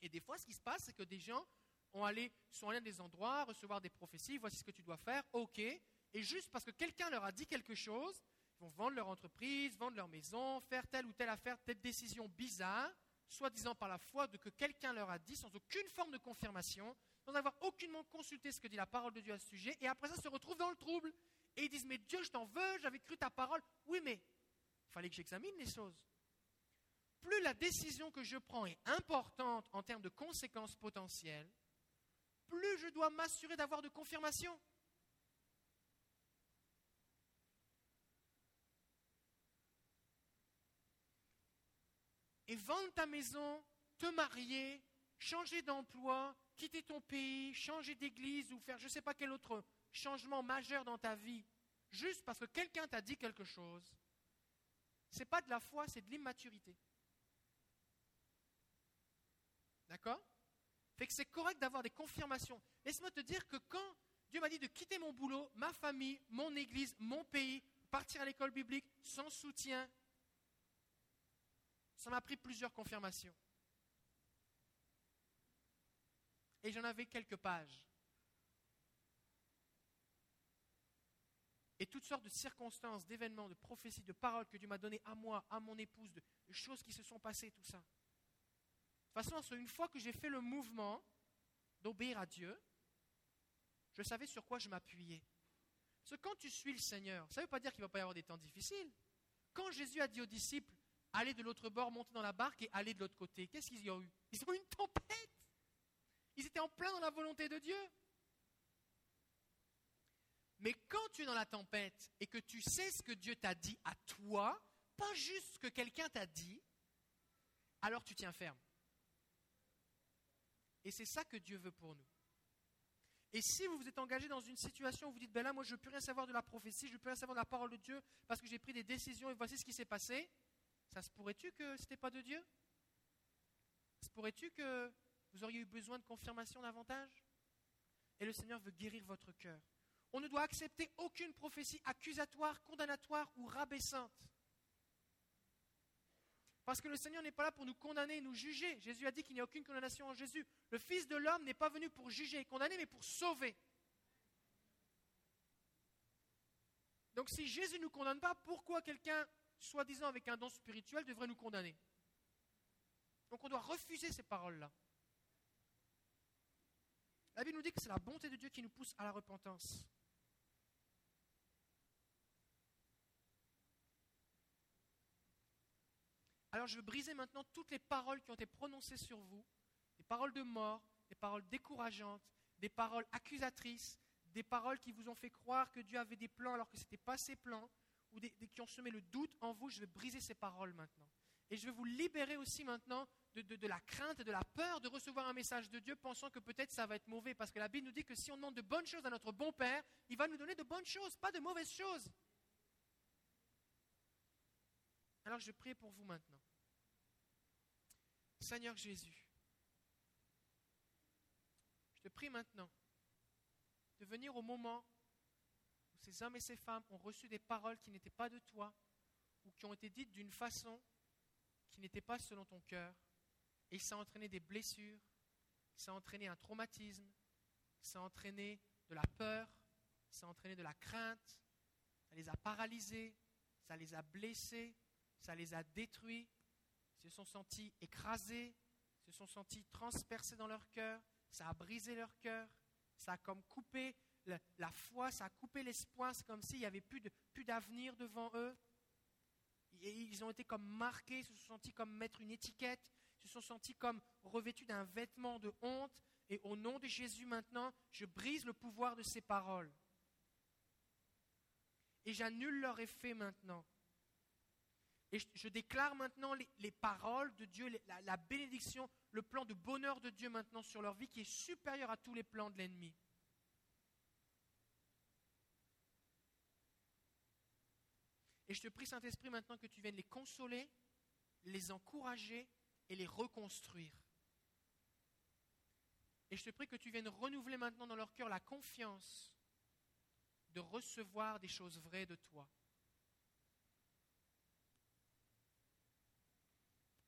Et des fois, ce qui se passe, c'est que des gens ont allé, sont allés à des endroits, recevoir des prophéties, voici ce que tu dois faire, ok, Et juste parce que quelqu'un leur a dit quelque chose, ils vont vendre leur entreprise, vendre leur maison, faire telle ou telle affaire, telle décision bizarre, soi-disant par la foi de que quelqu'un leur a dit, sans aucune forme de confirmation, sans avoir aucunement consulté ce que dit la parole de Dieu à ce sujet, et après ça se retrouvent dans le trouble. Et ils disent, mais Dieu, je t'en veux, j'avais cru ta parole. Oui, mais il fallait que j'examine les choses. Plus la décision que je prends est importante en termes de conséquences potentielles, plus je dois m'assurer d'avoir de confirmation. Et vendre ta maison, te marier, changer d'emploi, quitter ton pays, changer d'église ou faire je ne sais pas quel autre changement majeur dans ta vie, juste parce que quelqu'un t'a dit quelque chose, ce n'est pas de la foi, c'est de l'immaturité. D'accord? Fait que c'est correct d'avoir des confirmations. Laisse-moi te dire que quand Dieu m'a dit de quitter mon boulot, ma famille, mon église, mon pays, partir à l'école biblique sans soutien, ça m'a pris plusieurs confirmations. Et j'en avais quelques pages. Et toutes sortes de circonstances, d'événements, de prophéties, de paroles que Dieu m'a données à moi, à mon épouse, de, choses qui se sont passées, tout ça. De toute façon, une fois que j'ai fait le mouvement d'obéir à Dieu, je savais sur quoi je m'appuyais. Parce que quand tu suis le Seigneur, ça ne veut pas dire qu'il ne va pas y avoir des temps difficiles. Quand Jésus a dit aux disciples, allez de l'autre bord, montez dans la barque et allez de l'autre côté, qu'est-ce qu'ils y ont eu? Ils ont eu une tempête. Ils étaient en plein dans la volonté de Dieu. Mais quand tu es dans la tempête et que tu sais ce que Dieu t'a dit à toi, pas juste ce que quelqu'un t'a dit, alors tu tiens ferme. Et c'est ça que Dieu veut pour nous. Et si vous vous êtes engagé dans une situation où vous dites, ben là, moi, je ne veux plus rien savoir de la prophétie, je ne veux plus rien savoir de la parole de Dieu, parce que j'ai pris des décisions et voici ce qui s'est passé, ça se pourrait-tu que ce n'était pas de Dieu? Se pourrait-tu que vous auriez eu besoin de confirmation davantage? Et le Seigneur veut guérir votre cœur. On ne doit accepter aucune prophétie accusatoire, condamnatoire ou rabaissante. Parce que le Seigneur n'est pas là pour nous condamner nous juger. Jésus a dit qu'il n'y a aucune condamnation en Jésus. Le Fils de l'homme n'est pas venu pour juger et condamner, mais pour sauver. Donc si Jésus ne nous condamne pas, pourquoi quelqu'un, soi-disant avec un don spirituel, devrait nous condamner Donc on doit refuser ces paroles-là. La Bible nous dit que c'est la bonté de Dieu qui nous pousse à la repentance. Alors je veux briser maintenant toutes les paroles qui ont été prononcées sur vous, des paroles de mort, des paroles décourageantes, des paroles accusatrices, des paroles qui vous ont fait croire que Dieu avait des plans alors que ce n'était pas ses plans, ou des, qui ont semé le doute en vous. Je vais briser ces paroles maintenant. Et je vais vous libérer aussi maintenant de, de, la crainte et de la peur de recevoir un message de Dieu pensant que peut-être ça va être mauvais. Parce que la Bible nous dit que si on demande de bonnes choses à notre bon Père, il va nous donner de bonnes choses, pas de mauvaises choses. Alors je prie pour vous maintenant. Seigneur Jésus, je te prie maintenant de venir au moment ces hommes et ces femmes ont reçu des paroles qui n'étaient pas de toi ou qui ont été dites d'une façon qui n'était pas selon ton cœur. Et ça a entraîné des blessures, ça a entraîné un traumatisme, ça a entraîné de la peur, ça a entraîné de la crainte, ça les a paralysés, ça les a blessés, ça les a détruits, se sont sentis écrasés, se sont sentis transpercés dans leur cœur, ça a brisé leur cœur, ça a comme coupé la, foi, ça a coupé l'espoir, c'est comme s'il n'y avait plus, d'avenir devant eux. Ils ont été comme marqués, ils se sont sentis comme mettre une étiquette, ils se sont sentis comme revêtus d'un vêtement de honte. Et au nom de Jésus maintenant, je brise le pouvoir de ces paroles. Et j'annule leur effet maintenant. Et je, déclare maintenant les, paroles de Dieu, la, bénédiction, le plan de bonheur de Dieu maintenant sur leur vie qui est supérieur à tous les plans de l'ennemi. Et je te prie, Saint-Esprit, maintenant que tu viennes les consoler, les encourager et les reconstruire. Et je te prie que tu viennes renouveler maintenant dans leur cœur la confiance de recevoir des choses vraies de toi.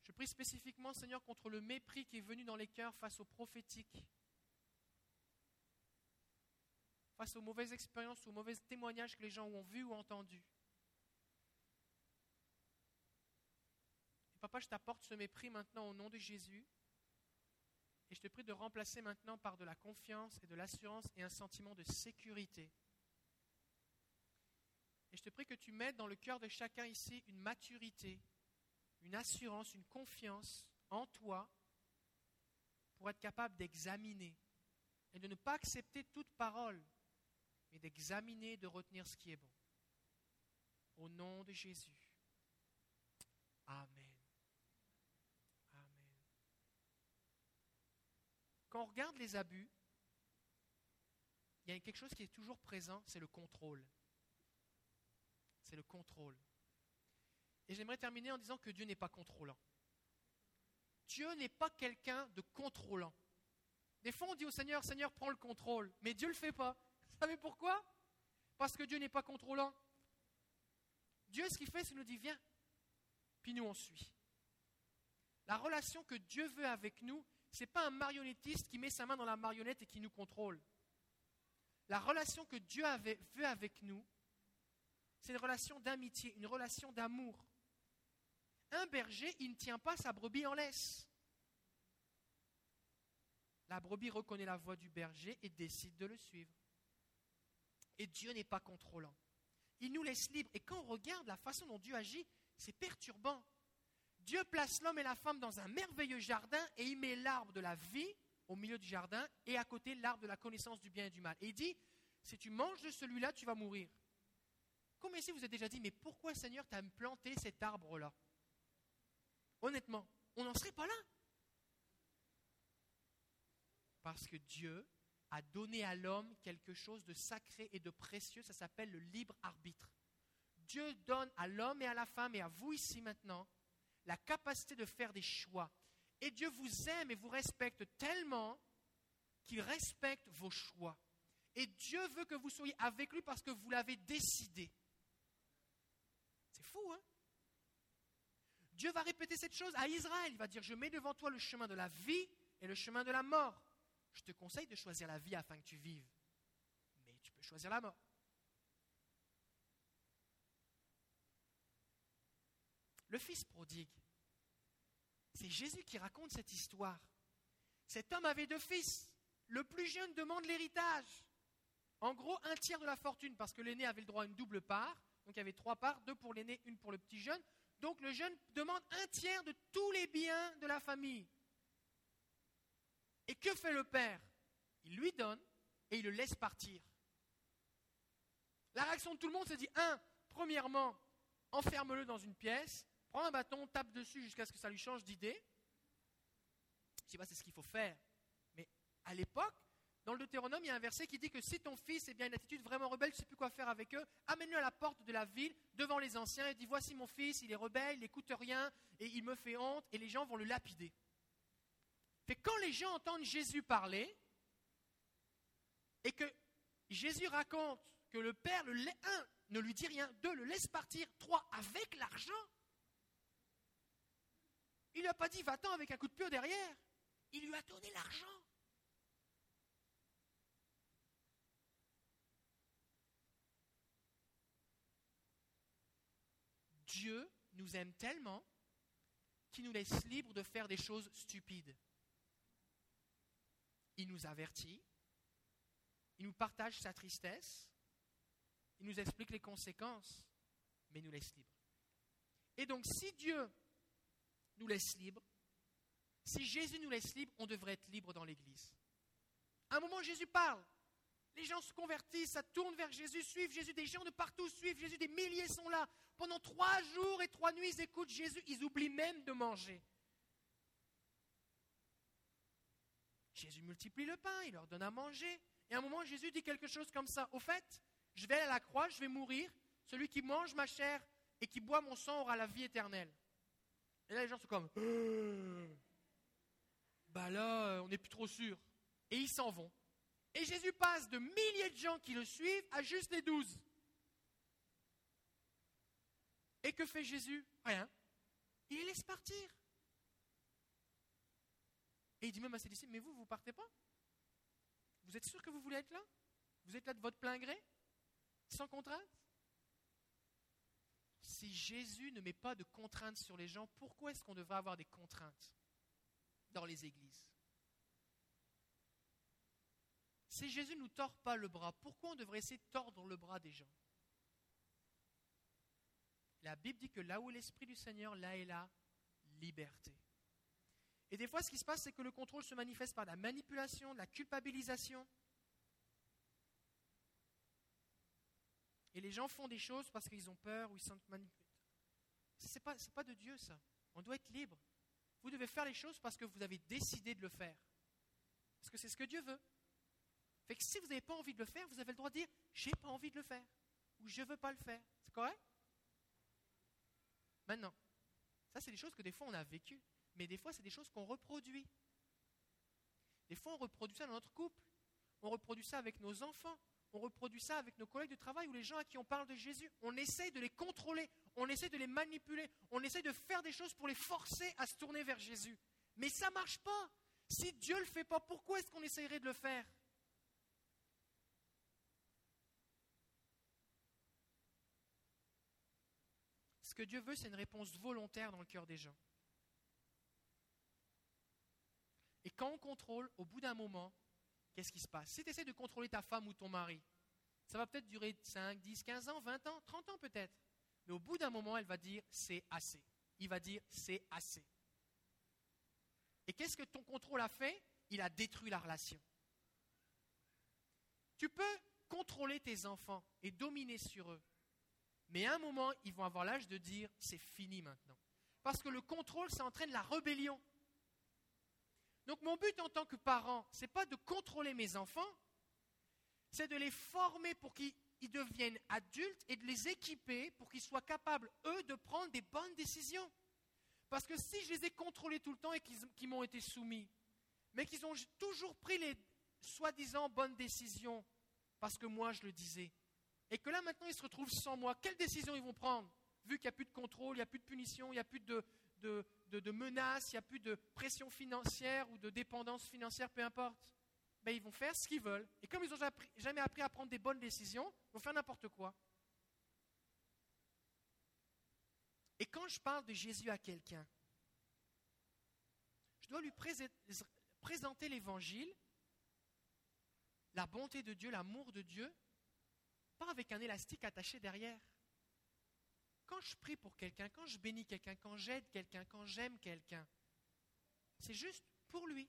Je prie spécifiquement, Seigneur, contre le mépris qui est venu dans les cœurs face au prophétique, face aux mauvaises expériences, aux mauvais témoignages que les gens ont vus ou entendus. Papa, je t'apporte ce mépris maintenant au nom de Jésus. Et je te prie de remplacer maintenant par de la confiance et de l'assurance et un sentiment de sécurité. Et je te prie que tu mettes dans le cœur de chacun ici une maturité, une assurance, une confiance en toi pour être capable d'examiner et de ne pas accepter toute parole, mais d'examiner de retenir ce qui est bon. Au nom de Jésus. Amen. Quand on regarde les abus, il y a quelque chose qui est toujours présent, c'est le contrôle. C'est le contrôle. Et j'aimerais terminer en disant que Dieu n'est pas contrôlant. Dieu n'est pas quelqu'un de contrôlant. Des fois, on dit au Seigneur, Seigneur, prends le contrôle. Mais Dieu ne le fait pas. Vous savez pourquoi? Parce que Dieu n'est pas contrôlant. Dieu, ce qu'il fait, c'est qu'il nous dit, viens. Puis nous, on suit. La relation que Dieu veut avec nous, ce n'est pas un marionnettiste qui met sa main dans la marionnette et qui nous contrôle. La relation que Dieu veut avec nous, c'est une relation d'amitié, une relation d'amour. Un berger, il ne tient pas sa brebis en laisse. La brebis reconnaît la voix du berger et décide de le suivre. Et Dieu n'est pas contrôlant. Il nous laisse libres. Et quand on regarde la façon dont Dieu agit, c'est perturbant. Dieu place l'homme et la femme dans un merveilleux jardin et il met l'arbre de la vie au milieu du jardin et à côté l'arbre de la connaissance du bien et du mal. Et il dit, si tu manges de celui-là, tu vas mourir. Combien ici vous avez déjà dit, mais pourquoi Seigneur t'as planté cet arbre-là? Honnêtement, on n'en serait pas là. Parce que Dieu a donné à l'homme quelque chose de sacré et de précieux, ça s'appelle le libre arbitre. Dieu donne à l'homme et à la femme et à vous ici maintenant la capacité de faire des choix. Et Dieu vous aime et vous respecte tellement qu'il respecte vos choix. Et Dieu veut que vous soyez avec lui parce que vous l'avez décidé. C'est fou, hein? Dieu va répéter cette chose à Israël. Il va dire, je mets devant toi le chemin de la vie et le chemin de la mort je te conseille de choisir la vie afin que tu vives. Mais tu peux choisir la mort. Le fils prodigue. C'est Jésus qui raconte cette histoire. Cet homme avait deux fils. Le plus jeune demande l'héritage. En gros, un tiers de la fortune, parce que l'aîné avait le droit à une double part. Donc il y avait trois parts, deux pour l'aîné, une pour le petit jeune. Donc le jeune demande un tiers de tous les biens de la famille. Et que fait le père? Il lui donne et il le laisse partir. La réaction de tout le monde, c'est dit, un, premièrement, enferme-le dans une pièce, prends un bâton, tape dessus jusqu'à ce que ça lui change d'idée. Je ne sais pas c'est ce qu'il faut faire. Mais à l'époque, dans le Deutéronome, il y a un verset qui dit que si ton fils est bien une attitude vraiment rebelle, tu ne sais plus quoi faire avec eux, amène-le à la porte de la ville, devant les anciens, et dis Voici mon fils, il est rebelle, il n'écoute rien, et il me fait honte, et les gens vont le lapider. Fait quand les gens entendent Jésus parler, et que Jésus raconte que le Père, le, un, ne lui dit rien, deux, le laisse partir, trois, avec l'argent, il lui a pas dit va-t'en avec un coup de pied derrière, il lui a donné l'argent. Dieu nous aime tellement qu'il nous laisse libres de faire des choses stupides il nous avertit, il nous partage sa tristesse, il nous explique les conséquences, mais il nous laisse libres. Et donc si Dieu nous laisse libres, si Jésus nous laisse libres, on devrait être libre dans l'Église. À un moment, Jésus parle. Les gens se convertissent, ça tourne vers Jésus, suivent Jésus. Des gens de partout suivent Jésus. Des milliers sont là. Pendant trois jours et trois nuits, ils écoutent Jésus. Ils oublient même de manger. Jésus multiplie le pain, il leur donne à manger. Et à un moment, Jésus dit quelque chose comme ça. Au fait, je vais à la croix, je vais mourir. Celui qui mange ma chair et qui boit mon sang aura la vie éternelle. Et là, les gens sont comme, bah là, on n'est plus trop sûr. Et ils s'en vont. Et Jésus passe de milliers de gens qui le suivent à juste les douze. Et que fait Jésus? Rien. Il les laisse partir. Et il dit même à ses disciples, mais vous, vous partez pas? Vous êtes sûr que vous voulez être là? Vous êtes là de votre plein gré? Sans contrainte? Si Jésus ne met pas de contraintes sur les gens, pourquoi est-ce qu'on devrait avoir des contraintes dans les églises? Si Jésus ne nous tord pas le bras, pourquoi on devrait essayer de tordre le bras des gens? La Bible dit que là où l'Esprit du Seigneur, là est la liberté. Et des fois, ce qui se passe, c'est que le contrôle se manifeste par la manipulation, la culpabilisation. Et les gens font des choses parce qu'ils ont peur ou ils sont manipulés. Ce n'est pas, pas de Dieu, ça. On doit être libre. Vous devez faire les choses parce que vous avez décidé de le faire. Parce que c'est ce que Dieu veut. Si vous n'avez pas envie de le faire, vous avez le droit de dire j'ai pas envie de le faire ou je ne veux pas le faire. C'est correct? Maintenant, ça c'est des choses que des fois on a vécues, mais des fois c'est des choses qu'on reproduit. Des fois on reproduit ça dans notre couple, on reproduit ça avec nos enfants, on reproduit ça avec nos collègues de travail ou les gens à qui on parle de Jésus. On essaye de les contrôler, on essaie de les manipuler, on essaie de faire des choses pour les forcer à se tourner vers Jésus. Mais ça ne marche pas. Si Dieu ne le fait pas, pourquoi est-ce qu'on essayerait de le faire? Ce que Dieu veut, c'est une réponse volontaire dans le cœur des gens. Et quand on contrôle, au bout d'un moment, qu'est-ce qui se passe? Si tu essaies de contrôler ta femme ou ton mari, ça va peut-être durer 5, 10, 15 ans, 20 ans, 30 ans peut-être. Mais au bout d'un moment, elle va dire c'est assez. Il va dire c'est assez. Et qu'est-ce que ton contrôle a fait? Il a détruit la relation. Tu peux contrôler tes enfants et dominer sur eux. Mais à un moment, ils vont avoir l'âge de dire c'est fini maintenant. Parce que le contrôle, ça entraîne la rébellion. Donc mon but en tant que parent, ce n'est pas de contrôler mes enfants, c'est de les former pour qu'ils deviennent adultes et de les équiper pour qu'ils soient capables, eux, de prendre des bonnes décisions. Parce que si je les ai contrôlés tout le temps et qu'ils m'ont été soumis, mais qu'ils ont toujours pris les soi-disant bonnes décisions, parce que moi je le disais, et que là maintenant ils se retrouvent sans moi, quelles décisions ils vont prendre? Vu qu'il n'y a plus de contrôle, il n'y a plus de punition, il n'y a plus de, de, menaces, il n'y a plus de pression financière ou de dépendance financière, peu importe. Ben, ils vont faire ce qu'ils veulent. Et comme ils n'ont jamais appris à prendre des bonnes décisions, ils vont faire n'importe quoi. Et quand je parle de Jésus à quelqu'un, je dois lui présenter l'évangile, la bonté de Dieu, l'amour de Dieu, pas avec un élastique attaché derrière. Quand je prie pour quelqu'un, quand je bénis quelqu'un, quand j'aide quelqu'un, quand j'aime quelqu'un, c'est juste pour lui.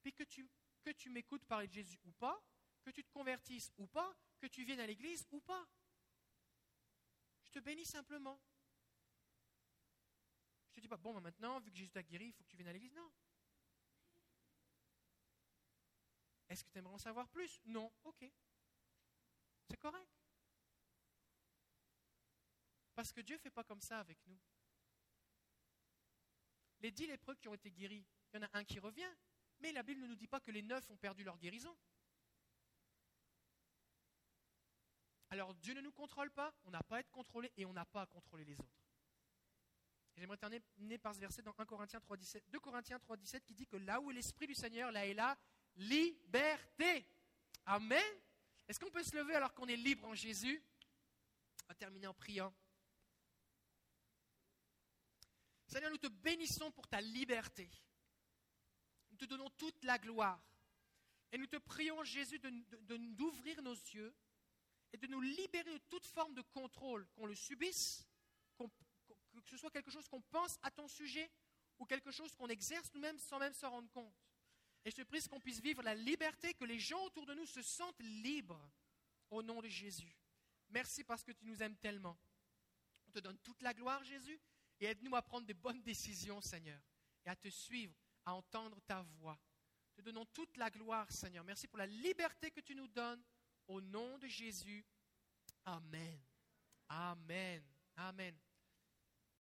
Puis que tu, que tu m'écoutes parler de Jésus ou pas, que tu te convertisses ou pas, que tu viennes à l'église ou pas. Je te bénis simplement. Je te dis pas, bon, ben maintenant, vu que Jésus t'a guéri, il faut que tu viennes à l'église. Non. Est-ce que tu aimerais en savoir plus? Non. Ok. C'est correct. Parce que Dieu ne fait pas comme ça avec nous. Les dix lépreux qui ont été guéris, il y en a un qui revient, mais la Bible ne nous dit pas que les neuf ont perdu leur guérison. Alors Dieu ne nous contrôle pas, on n'a pas à être contrôlé et on n'a pas à contrôler les autres. J'aimerais terminer par ce verset dans 1 Corinthiens 3, 2 Corinthiens 3.17 qui dit que là où est l'Esprit du Seigneur, là est la liberté. Amen. Est-ce qu'on peut se lever alors qu'on est libre en Jésus? On va terminer en priant. Seigneur, nous te bénissons pour ta liberté. Nous te donnons toute la gloire. Et nous te prions, Jésus, de, d'ouvrir nos yeux et de nous libérer de toute forme de contrôle, qu'on le subisse, que ce soit quelque chose qu'on pense à ton sujet ou quelque chose qu'on exerce nous-mêmes sans même s'en rendre compte. Et je te prie qu'on puisse vivre la liberté, que les gens autour de nous se sentent libres au nom de Jésus. Merci parce que tu nous aimes tellement. On te donne toute la gloire, Jésus, et aide-nous à prendre des bonnes décisions, Seigneur, et à te suivre, à entendre ta voix. Te donnons toute la gloire, Seigneur. Merci pour la liberté que tu nous donnes. Au nom de Jésus. Amen. Amen. Amen.